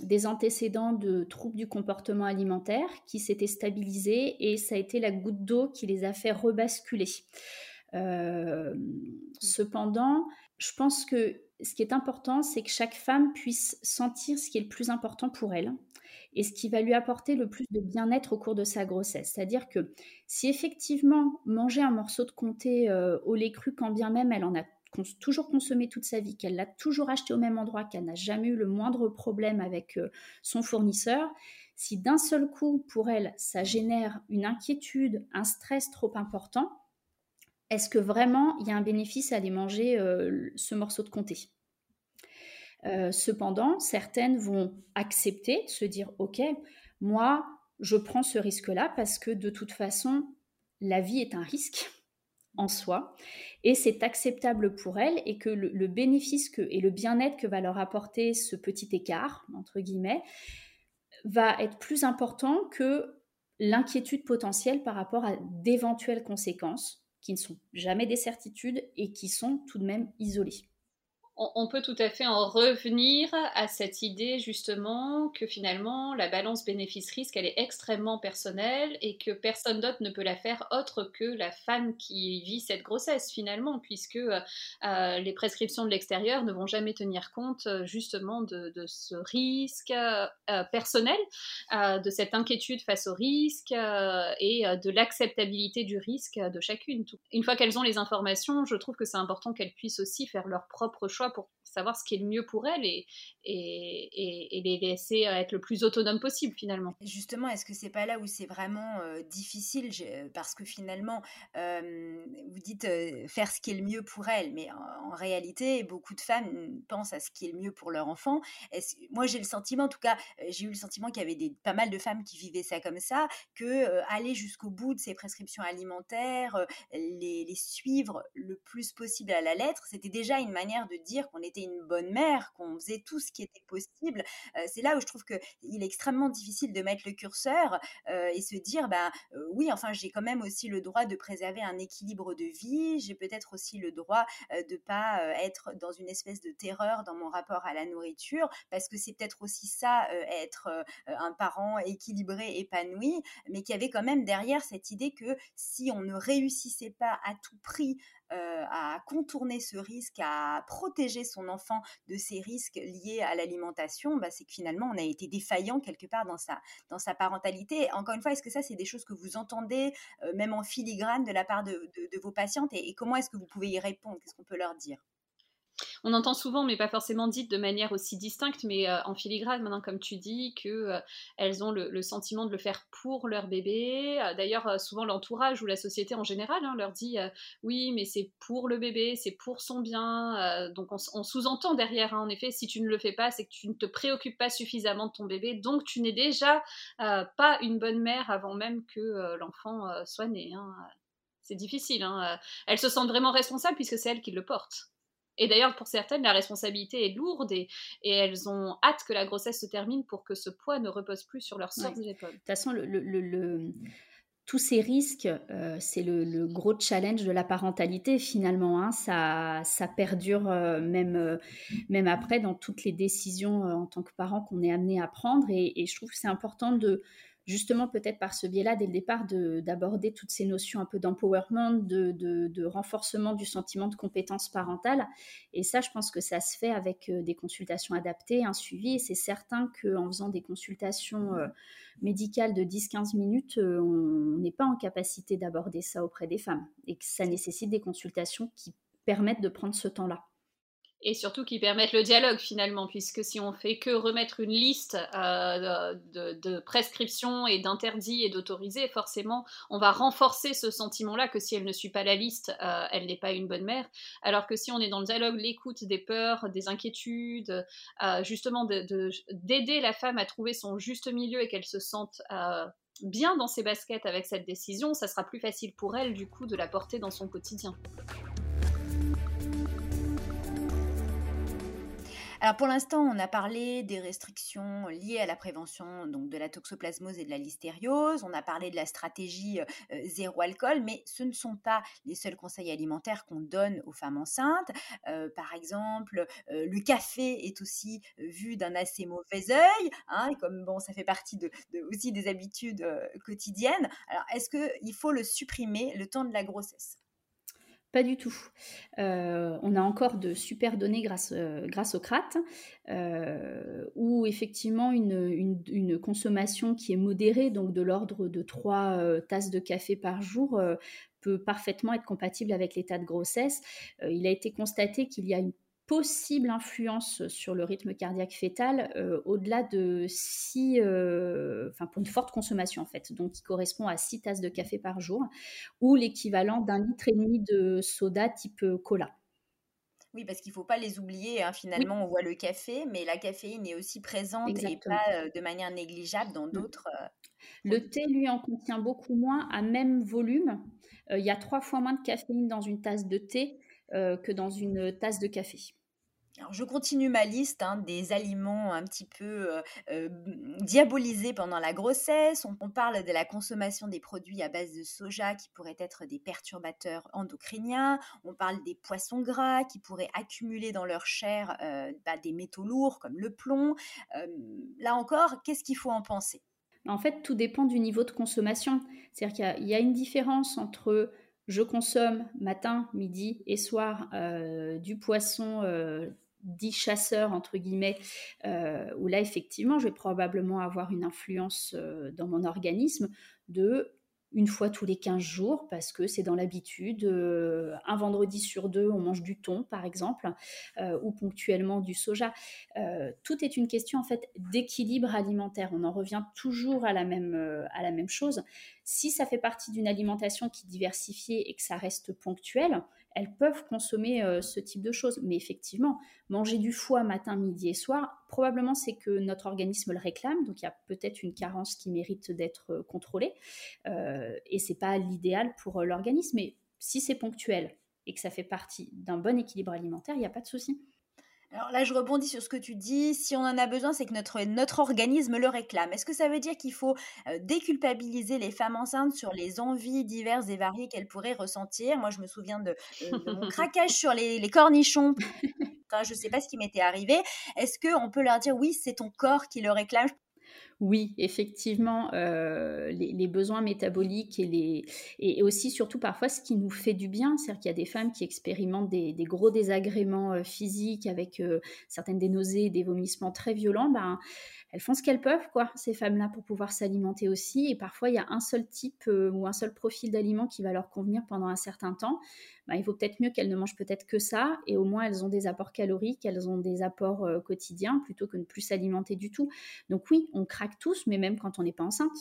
C: des antécédents de troubles du comportement alimentaire qui s'étaient stabilisés et ça a été la goutte d'eau qui les a fait rebasculer. Euh, cependant, je pense que ce qui est important, c'est que chaque femme puisse sentir ce qui est le plus important pour elle et ce qui va lui apporter le plus de bien-être au cours de sa grossesse. C'est-à-dire que si effectivement manger un morceau de comté euh, au lait cru, quand bien même elle en a toujours consommé toute sa vie, qu'elle l'a toujours acheté au même endroit, qu'elle n'a jamais eu le moindre problème avec euh, son fournisseur, si d'un seul coup, pour elle, ça génère une inquiétude, un stress trop important, est-ce que vraiment il y a un bénéfice à aller manger euh, ce morceau de comté? Euh, Cependant, certaines vont accepter, se dire, OK, moi, je prends ce risque-là parce que de toute façon, la vie est un risque en soi et c'est acceptable pour elles et que le, bénéfice et le bien-être que va leur apporter ce petit écart, entre guillemets, va être plus important que l'inquiétude potentielle par rapport à d'éventuelles conséquences qui ne sont jamais des certitudes et qui sont tout de même isolées
E: on, peut tout à fait en revenir à cette idée justement que finalement la balance bénéfice-risque elle est extrêmement personnelle et que personne d'autre ne peut la faire autre que la femme qui vit cette grossesse finalement puisque euh, les prescriptions de l'extérieur ne vont jamais tenir compte euh, justement de, ce risque euh, personnel, de cette inquiétude face au risque et de l'acceptabilité du risque de chacune. Une fois qu'elles ont les informations, je trouve que c'est important qu'elles puissent aussi faire leur propre choix pour savoir ce qui est le mieux pour elles et, et, et, les laisser être le plus autonome possible finalement.
B: Justement, est-ce que c'est pas là où c'est vraiment euh, difficile? Parce que finalement, euh, vous dites euh, faire ce qui est le mieux pour elles, mais en, réalité, beaucoup de femmes pensent à ce qui est le mieux pour leur enfant. Moi, j'ai le sentiment, en tout cas, j'ai eu le sentiment qu'il y avait des, pas mal de femmes qui vivaient ça comme ça, que aller jusqu'au bout de ces prescriptions alimentaires, les, suivre le plus possible à la lettre, c'était déjà une manière de dire qu'on était une bonne mère, qu'on faisait tout ce qui était possible. c'est là où je trouve qu'il est extrêmement difficile de mettre le curseur et se dire, ben oui, enfin, j'ai quand même aussi le droit de préserver un équilibre de vie, j'ai peut-être aussi le droit de pas être dans une espèce de terreur dans mon rapport à la nourriture, parce que c'est peut-être aussi ça, être un parent équilibré, épanoui, mais qui avait quand même derrière cette idée que si on ne réussissait pas à tout prix à contourner ce risque, à protéger son enfant de ces risques liés à l'alimentation, bah, c'est que finalement on a été défaillant quelque part dans sa, dans sa parentalité. Encore une fois, est-ce que ça c'est des choses que vous entendez même en filigrane de la part de, vos patientes? Et comment est-ce que vous pouvez y répondre? Qu'est-ce qu'on peut leur dire?
E: On entend souvent, mais pas forcément dites de manière aussi distincte, mais euh, en filigrane maintenant, comme tu dis, qu'elles euh, ont le, sentiment de le faire pour leur bébé. Euh, d'ailleurs, souvent l'entourage ou la société en général hein, leur dit oui, mais c'est pour le bébé, c'est pour son bien. donc on, sous-entend derrière, hein, en effet, si tu ne le fais pas, c'est que tu ne te préoccupes pas suffisamment de ton bébé, donc tu n'es déjà pas une bonne mère avant même que l'enfant soit né. Hein. C'est difficile. Elles se sentent vraiment responsables puisque c'est elles qui le portent. Et d'ailleurs, pour certaines, la responsabilité est lourde et, elles ont hâte que la grossesse se termine pour que ce poids ne repose plus sur leurs sœurs épaules.
C: De toute façon, le, tous ces risques, euh, c'est le, gros challenge de la parentalité finalement. Hein. Ça, ça, perdure euh, même, euh, même après dans toutes les décisions en tant que parent qu'on est amené à prendre. et je trouve que c'est important de justement peut-être par ce biais-là, dès le départ, d'aborder toutes ces notions un peu d'empowerment, de, renforcement du sentiment de compétence parentale. Et ça, je pense que ça se fait avec euh, des consultations adaptées, un suivi. Et c'est certain qu'en faisant des consultations euh, médicales de 10-15 minutes, euh, on n'est pas en capacité d'aborder ça auprès des femmes. Et que ça nécessite des consultations qui permettent de prendre ce temps-là
E: et surtout qui permettent le dialogue finalement, puisque si on fait que remettre une liste euh, de, prescriptions et d'interdits et d'autorisés, forcément, on va renforcer ce sentiment-là que si elle ne suit pas la liste, euh, elle n'est pas une bonne mère. Alors que si on est dans le dialogue, l'écoute des peurs, des inquiétudes, euh, justement d'aider la femme à trouver son juste milieu et qu'elle se sente bien dans ses baskets avec cette décision, ça sera plus facile pour elle du coup de la porter dans son quotidien.
B: Alors pour l'instant, on a parlé des restrictions liées à la prévention donc de la toxoplasmose et de la listériose. On a parlé de la stratégie euh, zéro alcool, mais ce ne sont pas les seuls conseils alimentaires qu'on donne aux femmes enceintes. Euh, par exemple, euh, le café est aussi vu d'un assez mauvais œil, hein, comme bon, ça fait partie aussi des habitudes quotidiennes. Alors est-ce qu'il faut le supprimer le temps de la grossesse?
C: Pas du tout. Euh, on a encore de super données grâce, euh, grâce au CRAT, euh, où effectivement une, consommation qui est modérée, donc de l'ordre de 3 tasses de café par jour, peut parfaitement être compatible avec l'état de grossesse. il a été constaté qu'il y a une possible influence sur le rythme cardiaque fœtal euh, au-delà de 6, euh, enfin pour une forte consommation en fait, donc qui correspond à 6 tasses de café par jour, ou l'équivalent d'un litre et demi de soda type euh, cola.
B: Oui, parce qu'il ne faut pas les oublier. Hein. Finalement, on voit le café, mais la caféine est aussi présente et pas de manière négligeable dans mmh. d'autres.
C: le thé, lui, en contient beaucoup moins à même volume. Il y a trois fois moins de caféine dans une tasse de thé que dans une tasse de café.
B: Alors, je continue ma liste hein, des aliments un petit peu diabolisés pendant la grossesse. On, parle de la consommation des produits à base de soja qui pourraient être des perturbateurs endocriniens. On parle des poissons gras qui pourraient accumuler dans leur chair bah, des métaux lourds comme le plomb. là encore, qu'est-ce qu'il faut en penser?
C: En fait, tout dépend du niveau de consommation. C'est-à-dire qu'il y, a une différence entre je consomme matin, midi et soir du poisson dit chasseur, entre guillemets, euh, où là, effectivement, je vais probablement avoir une influence euh, dans mon organisme de une fois tous les 15 jours parce que c'est dans l'habitude. Euh, un vendredi sur deux, on mange du thon, par exemple, ou ponctuellement du soja. tout est une question en fait d'équilibre alimentaire. On en revient toujours à la même, à la même chose. Si ça fait partie d'une alimentation qui est diversifiée et que ça reste ponctuel, elles peuvent consommer euh, ce type de choses. Mais effectivement, manger du foie matin, midi et soir, probablement c'est que notre organisme le réclame, donc il y a peut-être une carence qui mérite d'être euh, contrôlée, euh, et c'est pas l'idéal pour l'organisme. Mais si c'est ponctuel et que ça fait partie d'un bon équilibre alimentaire, il n'y a pas de souci.
B: Alors là, je rebondis sur ce que tu dis. Si on en a besoin, c'est que notre, notre organisme le réclame. Est-ce que ça veut dire qu'il faut euh, déculpabiliser les femmes enceintes sur les envies diverses et variées qu'elles pourraient ressentir? Moi, je me souviens de, mon craquage sur les, les cornichons. Enfin, je ne sais pas ce qui m'était arrivé. Est-ce qu'on peut leur dire oui, c'est ton corps qui le réclame?
C: Oui, effectivement, euh, les, besoins métaboliques et, les, et aussi, surtout parfois, ce qui nous fait du bien, c'est-à-dire qu'il y a des femmes qui expérimentent des, gros désagréments euh, physiques avec euh, certaines des nausées, des vomissements très violents, ben, elles font ce qu'elles peuvent, quoi, ces femmes-là, pour pouvoir s'alimenter aussi. Et parfois, il y a un seul type euh, ou un seul profil d'aliment qui va leur convenir pendant un certain temps. Bah, il vaut peut-être mieux qu'elles ne mangent peut-être que ça, et au moins elles ont des apports caloriques, elles ont des apports euh, quotidiens, plutôt que de ne plus s'alimenter du tout. Donc oui, on craque tous, mais même quand on n'est pas enceinte.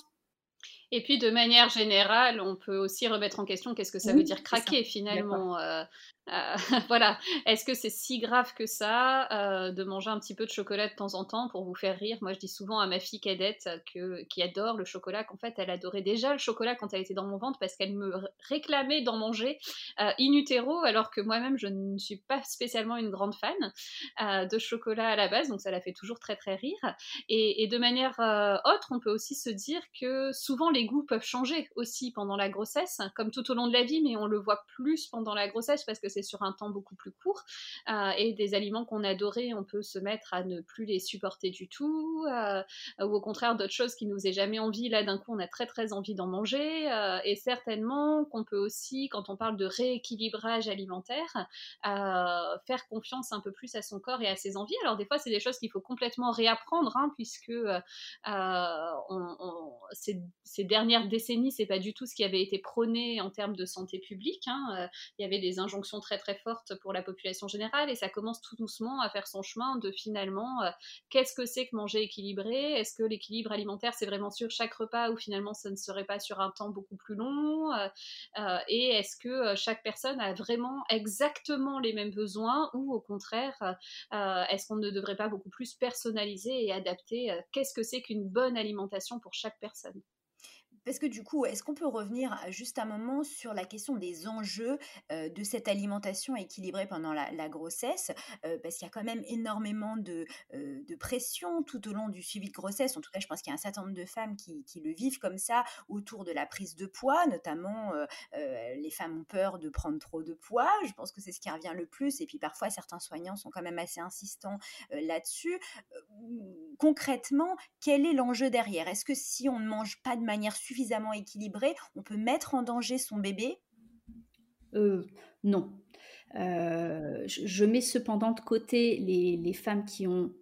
E: Et puis de manière générale, on peut aussi remettre en question qu'est-ce que ça veut dire craquer finalement. Euh, euh, voilà, est-ce que c'est si grave que ça euh, de manger un petit peu de chocolat de temps en temps pour vous faire rire? Moi, je dis souvent à ma fille cadette que, qui adore le chocolat qu'en fait, elle adorait déjà le chocolat quand elle était dans mon ventre parce qu'elle me réclamait d'en manger euh, in utero, alors que moi-même, je ne suis pas spécialement une grande fan de chocolat à la base, donc ça la fait toujours très très rire. Et, et de manière autre, on peut aussi se dire que souvent les goûts peuvent changer aussi pendant la grossesse, comme tout au long de la vie, mais on le voit plus pendant la grossesse parce que c'est sur un temps beaucoup plus court. Euh, et des aliments qu'on adorait, on peut se mettre à ne plus les supporter du tout, euh, ou au contraire d'autres choses qui nous aient jamais envie. Là, d'un coup, on a très très envie d'en manger. Euh, et certainement qu'on peut aussi, quand on parle de rééquilibrage alimentaire, faire confiance un peu plus à son corps et à ses envies. Alors des fois, c'est des choses qu'il faut complètement réapprendre, hein, puisque ces, dernières décennies, c'est pas du tout ce qui avait été prôné en termes de santé publique. Hein. Il y avait des injonctions très très forte pour la population générale et ça commence tout doucement à faire son chemin de finalement euh, qu'est-ce que c'est que manger équilibré? Est-ce que l'équilibre alimentaire c'est vraiment sur chaque repas ou finalement ça ne serait pas sur un temps beaucoup plus long? Euh, euh, Et est-ce que chaque personne a vraiment exactement les mêmes besoins ou au contraire est-ce qu'on ne devrait pas beaucoup plus personnaliser et adapter qu'est-ce que c'est qu'une bonne alimentation pour chaque personne?
B: Parce que du coup, est-ce qu'on peut revenir juste un moment sur la question des enjeux de cette alimentation équilibrée pendant la, grossesse? Parce qu'il y a quand même énormément de, de, pression tout au long du suivi de grossesse. En tout cas, je pense qu'il y a un certain nombre de femmes qui, qui, le vivent comme ça autour de la prise de poids, notamment les femmes ont peur de prendre trop de poids. Je pense que c'est ce qui revient le plus. Et puis parfois, certains soignants sont quand même assez insistants là-dessus. concrètement, quel est l'enjeu derrière? Est-ce que si on ne mange pas de manière suffisamment équilibré, on peut mettre en danger son bébé?
C: Euh, Non. Euh, je mets cependant de côté les, femmes qui ont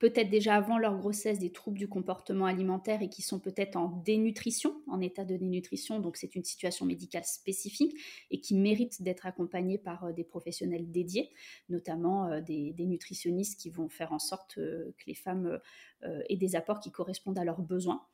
C: peut-être déjà avant leur grossesse des troubles du comportement alimentaire et qui sont peut-être en dénutrition, en état de dénutrition, donc c'est une situation médicale spécifique et qui mérite d'être accompagnée par euh, des professionnels dédiés, notamment des, nutritionnistes qui vont faire en sorte que les femmes aient des apports qui correspondent à leurs besoins.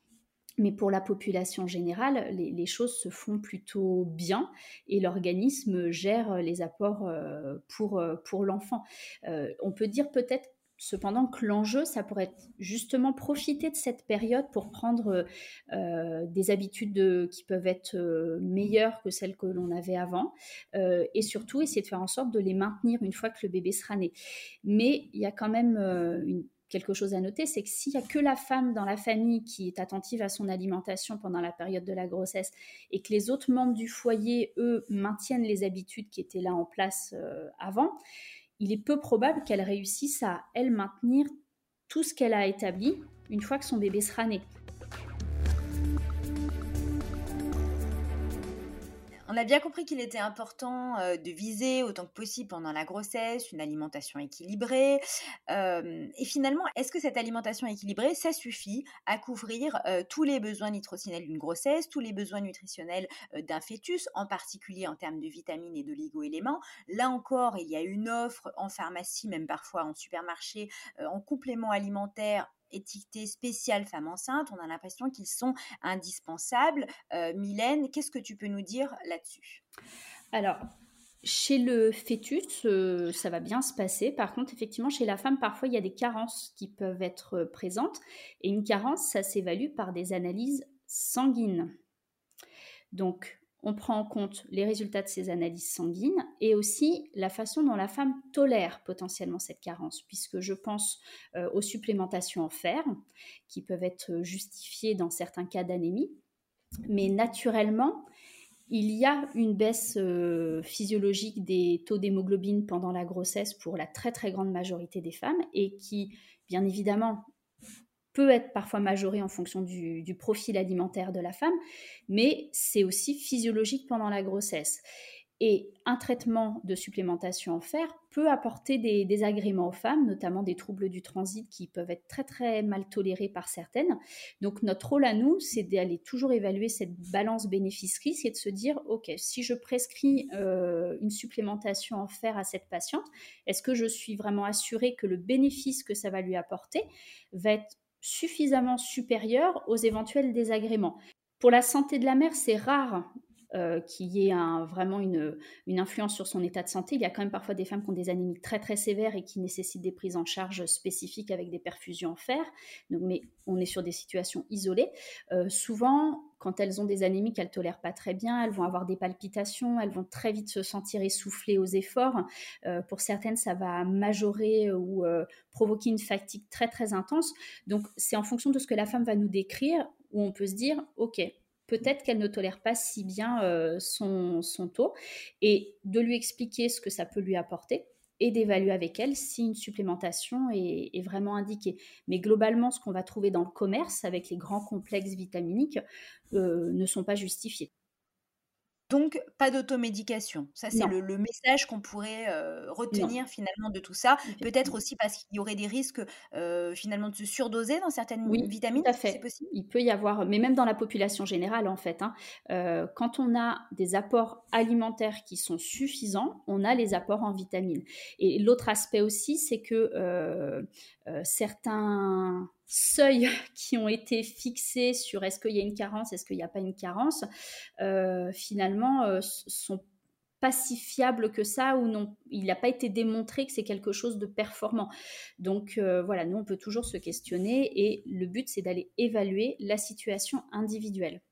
C: Mais pour la population générale, les, choses se font plutôt bien et l'organisme gère les apports euh, pour, euh, pour l'enfant. Euh, on peut dire peut-être cependant que l'enjeu, ça pourrait être justement profiter de cette période pour prendre des habitudes qui peuvent être meilleures que celles que l'on avait avant et surtout essayer de faire en sorte de les maintenir une fois que le bébé sera né. Mais il y a quand même une quelque chose à noter, c'est que s'il n'y a que la femme dans la famille qui est attentive à son alimentation pendant la période de la grossesse et que les autres membres du foyer, eux, maintiennent les habitudes qui étaient là en place euh, avant, il est peu probable qu'elle réussisse à, elle, maintenir tout ce qu'elle a établi une fois que son bébé sera né.
B: On a bien compris qu'il était important de viser autant que possible pendant la grossesse une alimentation équilibrée. et finalement, est-ce que cette alimentation équilibrée, ça suffit à couvrir tous les besoins nutritionnels d'une grossesse, tous les besoins nutritionnels d'un fœtus, en particulier en termes de vitamines et d'oligo-éléments? Là encore, il y a une offre en pharmacie, même parfois en supermarché, en complément alimentaire étiquetés spécial femme enceinte, on a l'impression qu'ils sont indispensables. Euh, Mylène, qu'est-ce que tu peux nous dire là-dessus?
C: Alors, chez le fœtus, euh, ça va bien se passer. Par contre, effectivement, chez la femme, parfois, il y a des carences qui peuvent être euh, présentes. Et une carence, ça s'évalue par des analyses sanguines. Donc, on prend en compte les résultats de ces analyses sanguines et aussi la façon dont la femme tolère potentiellement cette carence, puisque je pense euh, aux supplémentations en fer qui peuvent être justifiées dans certains cas d'anémie, mais naturellement, il y a une baisse euh, physiologique des taux d'hémoglobine pendant la grossesse pour la très très grande majorité des femmes et qui, bien évidemment, peut être parfois majoré en fonction du, profil alimentaire de la femme, mais c'est aussi physiologique pendant la grossesse. Et un traitement de supplémentation en fer peut apporter des désagréments aux femmes, notamment des troubles du transit qui peuvent être très très mal tolérés par certaines. Donc notre rôle à nous, c'est d'aller toujours évaluer cette balance bénéfice-risque et de se dire, OK, si je prescris euh, une supplémentation en fer à cette patiente, est-ce que je suis vraiment assurée que le bénéfice que ça va lui apporter va être suffisamment supérieur aux éventuels désagréments. Pour la santé de la mère, c'est rare euh, qu'il y ait vraiment une, influence sur son état de santé. Il y a quand même parfois des femmes qui ont des anémies très très sévères et qui nécessitent des prises en charge spécifiques avec des perfusions en fer. Mais on est sur des situations isolées. Euh, souvent, quand elles ont des anémies qu'elles tolèrent pas très bien, elles vont avoir des palpitations, elles vont très vite se sentir essoufflées aux efforts. Euh, pour certaines, ça va majorer ou euh, provoquer une fatigue très très intense. Donc c'est en fonction de ce que la femme va nous décrire où on peut se dire, ok, peut-être qu'elle ne tolère pas si bien euh, son taux, et de lui expliquer ce que ça peut lui apporter et d'évaluer avec elle si une supplémentation est, vraiment indiquée. Mais globalement, ce qu'on va trouver dans le commerce avec les grands complexes vitaminiques euh, ne sont pas justifiés.
B: Donc, pas d'automédication. Ça, c'est le, message qu'on pourrait euh, retenir finalement de tout ça. Peut-être aussi parce qu'il y aurait des risques euh, finalement de se surdoser dans certaines
C: oui,
B: vitamines.
C: Tout à fait. Possible? Il peut y avoir, mais même dans la population générale en fait, hein, euh, quand on a des apports alimentaires qui sont suffisants, on a les apports en vitamines. Et l'autre aspect aussi, c'est que certains seuils qui ont été fixés sur est-ce qu'il y a une carence, est-ce qu'il n'y a pas une carence, euh, finalement, euh, sont pas si fiables que ça ou non. Il n'a pas été démontré que c'est quelque chose de performant. Donc euh, voilà, nous, on peut toujours se questionner et le but, c'est d'aller évaluer la situation individuelle.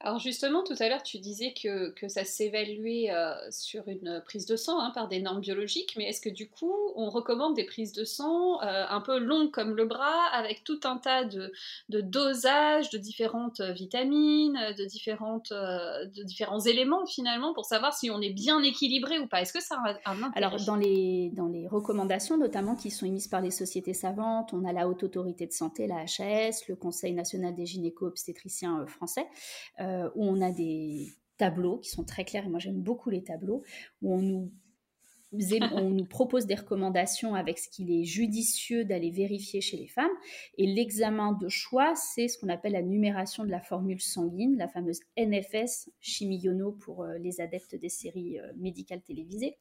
E: Alors justement, tout à l'heure, tu disais que, que ça s'évaluait euh, sur une prise de sang hein, par des normes biologiques, mais est-ce que du coup, on recommande des prises de sang euh, un peu longues comme le bras, avec tout un tas de, de dosages de différentes vitamines, de, différentes, euh, de différents éléments finalement, pour savoir si on est bien équilibré ou pas? Est-ce que ça a un intérêt?
C: Alors dans les, dans les recommandations, notamment qui sont émises par les sociétés savantes, on a la Haute Autorité de Santé, la HAS, le Conseil national des gynéco-obstétriciens français. Euh, où on a des tableaux qui sont très clairs, et moi j'aime beaucoup les tableaux, où on nous, on nous propose des recommandations avec ce qu'il est judicieux d'aller vérifier chez les femmes. Et l'examen de choix, c'est ce qu'on appelle la numération de la formule sanguine, la fameuse NFS, Chimiono pour euh, les adeptes des séries euh, médicales télévisées.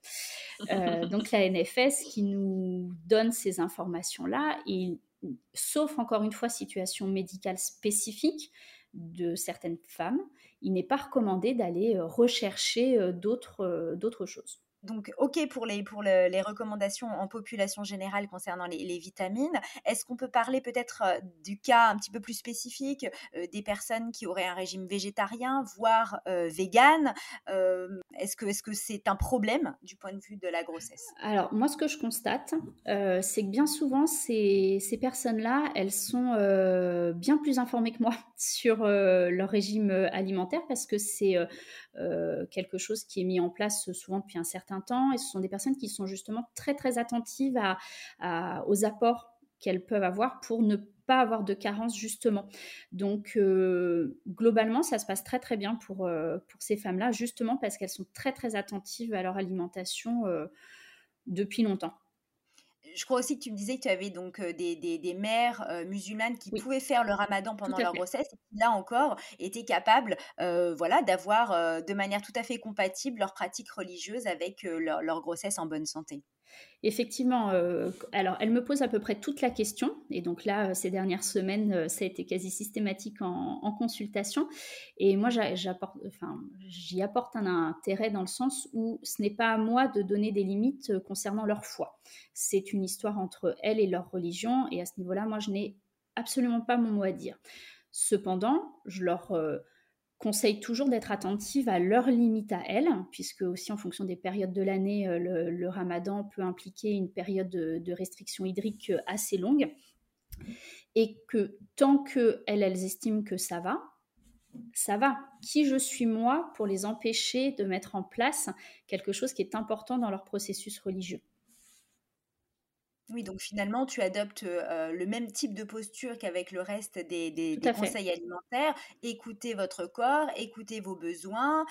C: donc la NFS qui nous donne ces informations-là, et sauf encore une fois situation médicale spécifique, de certaines femmes, il n'est pas recommandé d'aller euh, rechercher euh, euh, d'autres choses.
B: Donc, OK pour les, pour les recommandations en population générale concernant les, vitamines. Est-ce qu'on peut parler peut-être du cas un petit peu plus spécifique des personnes qui auraient un régime végétarien, voire vegan? Est-ce que c'est -ce un problème du point de vue de la grossesse?
C: Alors, moi, ce que je constate, c'est que bien souvent, ces, ces personnes-là, elles sont bien plus informées que moi sur leur régime alimentaire parce que c'est euh, quelque chose qui est mis en place souvent depuis un certain Et ce sont des personnes qui sont justement très très attentives aux apports qu'elles peuvent avoir pour ne pas avoir de carence justement. Donc euh, globalement, ça se passe très très bien pour, euh, pour ces femmes-là, justement parce qu'elles sont très très attentives à leur alimentation depuis longtemps
B: je crois aussi que tu me disais que tu avais donc des, des, mères musulmanes qui pouvaient faire le ramadan pendant leur grossesse et qui, là encore, étaient capables voilà, d'avoir de manière tout à fait compatible leur pratique religieuse avec leur grossesse en bonne santé.
C: Effectivement, euh, alors elle me pose à peu près toute la question, et donc là, euh, ces dernières semaines, euh, ça a été quasi systématique en, consultation, et moi, j'y apporte un intérêt dans le sens où ce n'est pas à moi de donner des limites concernant leur foi. C'est une histoire entre elles et leur religion, et à ce niveau-là, moi, je n'ai absolument pas mon mot à dire. Cependant, je leur conseille toujours d'être attentive à leurs limites à elles, puisque aussi en fonction des périodes de l'année, euh, le, ramadan peut impliquer une période de, restriction hydrique euh, assez longue. Et que tant qu'elles, elles estiment que ça va, ça va. Qui je suis moi pour les empêcher de mettre en place quelque chose qui est important dans leur processus religieux?
B: Oui, donc finalement, tu adoptes le même type de posture qu'avec le reste des, conseils alimentaires. Écoutez votre corps, écoutez vos besoins.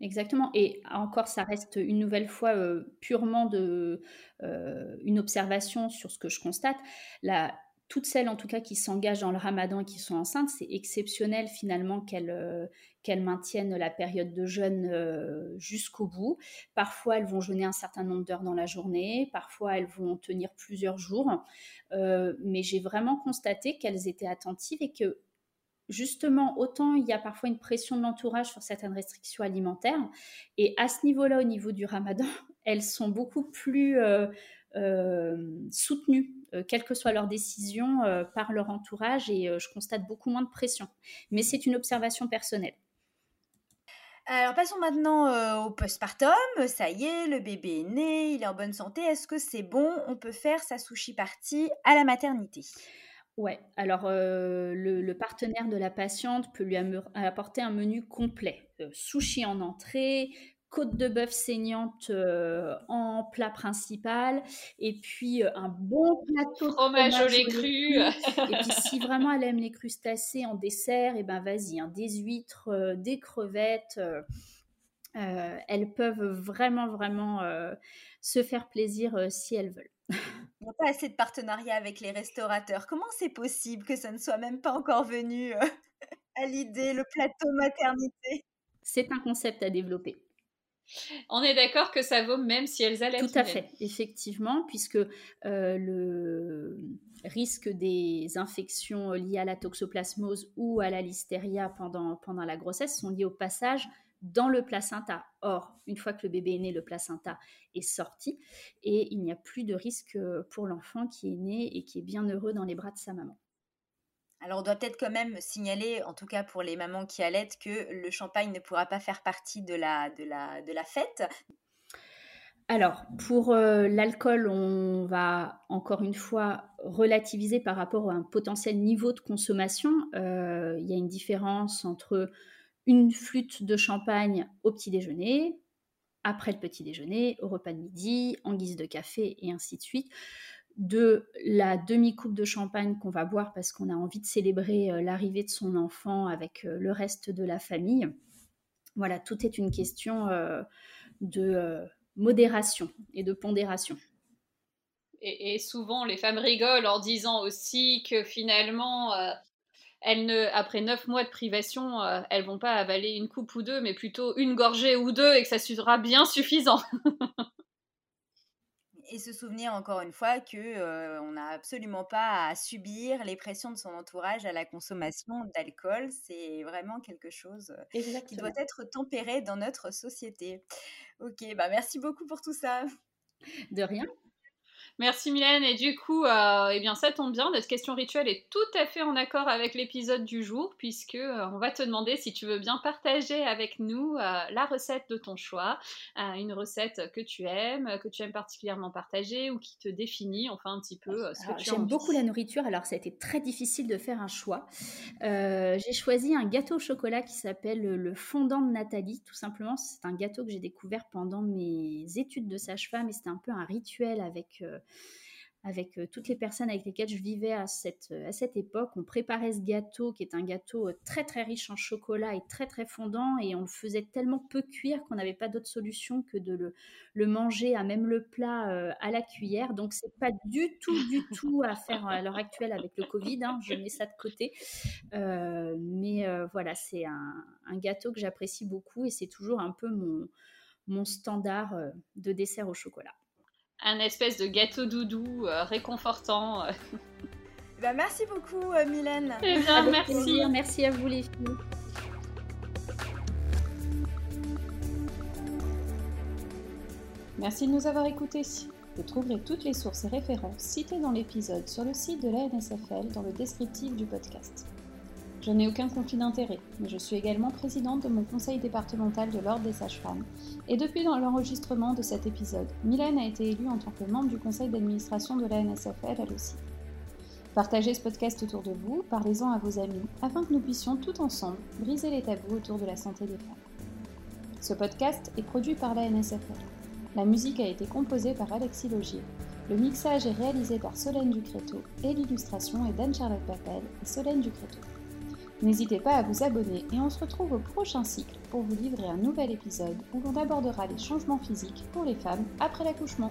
C: Exactement. Et encore, ça reste une nouvelle fois purement de, une observation sur ce que je constate. La, toutes celles en tout cas qui s'engagent dans le ramadan et qui sont enceintes, c'est exceptionnel finalement qu'elles euh, maintiennent la période de jeûne euh, jusqu'au bout. Parfois, elles vont jeûner un certain nombre d'heures dans la journée, parfois elles vont tenir plusieurs jours. Euh, mais j'ai vraiment constaté qu'elles étaient attentives et que justement, autant il y a parfois une pression de l'entourage sur certaines restrictions alimentaires, et à ce niveau-là, au niveau du ramadan, elles sont beaucoup plus soutenues euh, quelles que soient leurs décisions, euh, par leur entourage et je constate beaucoup moins de pression. Mais c'est une observation personnelle.
B: Alors passons maintenant au postpartum. Ça y est, le bébé est né, il est en bonne santé. Est-ce que c'est bon? On peut faire sa sushi partie à la maternité
C: Ouais, alors le, partenaire de la patiente peut lui apporter un menu complet. sushi en entrée, côte de bœuf saignante euh, en plat principal, et puis euh, un bon plateau
E: de fromage au lait cru.
C: et puis si vraiment elle aime les crustacés en dessert, et eh ben vas-y, hein, des huîtres, euh, des crevettes. elles peuvent vraiment, vraiment se faire plaisir si elles veulent.
B: Il n'y a pas assez de partenariat avec les restaurateurs. Comment c'est possible que ça ne soit même pas encore venu à l'idée, le plateau maternité?
C: C'est un concept à développer.
E: On est d'accord que ça vaut même si elles allaitent.
C: Tout à fait, effectivement, puisque euh, le risque des infections liées à la toxoplasmose ou à la listeria pendant, pendant la grossesse sont liés au passage dans le placenta. Or, une fois que le bébé est né, le placenta est sorti et il n'y a plus de risque pour l'enfant qui est né et qui est bien heureux dans les bras de sa maman.
B: Alors on doit peut-être quand même signaler, en tout cas pour les mamans qui allaitent, que le champagne ne pourra pas faire partie de la, fête.
C: Alors, pour euh, l'alcool, on va encore une fois relativiser par rapport à un potentiel niveau de consommation. Euh, il y a une différence entre une flûte de champagne au petit déjeuner, après le petit déjeuner, au repas de midi, en guise de café et ainsi de suite de la demi-coupe de champagne qu'on va boire parce qu'on a envie de célébrer euh, l'arrivée de son enfant avec euh, le reste de la famille. Voilà, tout est une question euh, de modération et de pondération.
E: Et, souvent, les femmes rigolent en disant aussi que finalement, elles ne, après neuf mois de privation, elles vont pas avaler une coupe ou deux, mais plutôt une gorgée ou deux et que ça sera bien suffisant.
B: et se souvenir encore une fois que euh, on n'a absolument pas à subir les pressions de son entourage à la consommation d'alcool. C'est vraiment quelque chose qui doit être tempéré dans notre société. Ok, bah merci beaucoup pour tout ça.
C: De rien.
E: Merci Mylène. Et du coup, euh, eh bien, ça tombe bien. Notre question rituelle est tout à fait en accord avec l'épisode du jour, puisque euh, on va te demander si tu veux bien partager avec nous euh, la recette de ton choix, une recette que tu aimes, que tu aimes particulièrement partager ou qui te définit, enfin un petit peu ce que tu
C: J'aime beaucoup la nourriture, alors ça a été très difficile de faire un choix. j'ai choisi un gâteau au chocolat qui s'appelle le fondant de Nathalie, tout simplement. C'est un gâteau que j'ai découvert pendant mes études de sage-femme et c'était un peu un rituel avec avec euh, toutes les personnes avec lesquelles je vivais à cette, euh, à cette époque. On préparait ce gâteau qui est un gâteau euh, très très riche en chocolat et très très fondant et on le faisait tellement peu cuire qu'on n'avait pas d'autre solution que de le, le, manger à même le plat à la cuillère. Donc c'est pas du tout du tout à faire à l'heure actuelle avec le Covid. Hein. je mets ça de côté. mais voilà, c'est un, un, gâteau que j'apprécie beaucoup et c'est toujours un peu mon, mon standard de dessert au chocolat
E: un espèce de gâteau doudou euh, réconfortant.
B: Bah, merci beaucoup, euh, Mylène.
C: Eh bien, merci. Merci à vous, les filles.
A: Merci de nous avoir écoutés. Vous trouverez toutes les sources et références citées dans l'épisode sur le site de la NSFL dans le descriptif du podcast. Je n'ai aucun conflit d'intérêt, mais je suis également présidente de mon conseil départemental de l'Ordre des sages-femmes. Et depuis l'enregistrement de cet épisode, Mylène a été élue en tant que membre du conseil d'administration de la NSFL elle aussi. Partagez ce podcast autour de vous, parlez-en à vos amis, afin que nous puissions tout ensemble briser les tabous autour de la santé des femmes. Ce podcast est produit par la NSFL. La musique a été composée par Alexis Logier. Le mixage est réalisé par Solène Ducréto et l'illustration est d'Anne-Charlotte Papel et Solène Ducréto. N'hésitez pas à vous abonner et on se retrouve au prochain cycle pour vous livrer un nouvel épisode où l'on abordera les changements physiques pour les femmes après l'accouchement.